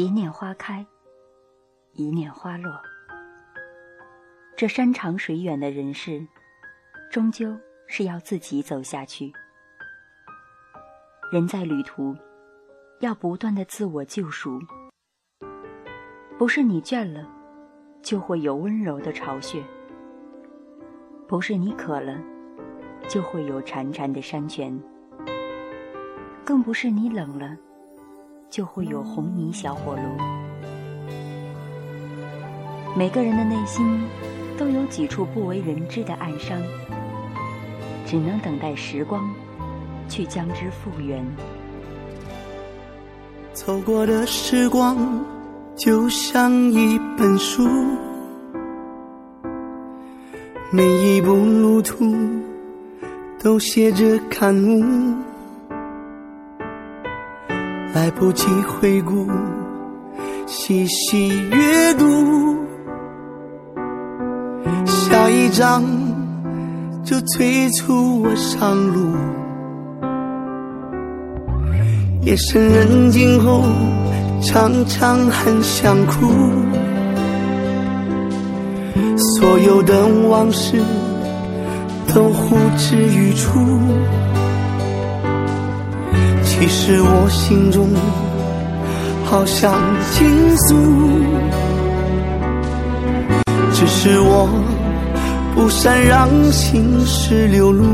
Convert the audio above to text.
一念花开，一念花落。这山长水远的人世，终究是要自己走下去。人在旅途，要不断的自我救赎。不是你倦了，就会有温柔的巢穴；不是你渴了，就会有潺潺的山泉；更不是你冷了，就会有红泥小火炉。每个人的内心。都有几处不为人知的暗伤，只能等待时光去将之复原。走过的时光就像一本书，每一步路途都写着感悟，来不及回顾，细细阅读。下一章就催促我上路。夜深人静后，常常很想哭。所有的往事都呼之欲出。其实我心中好想倾诉，只是我。不善让心事流露。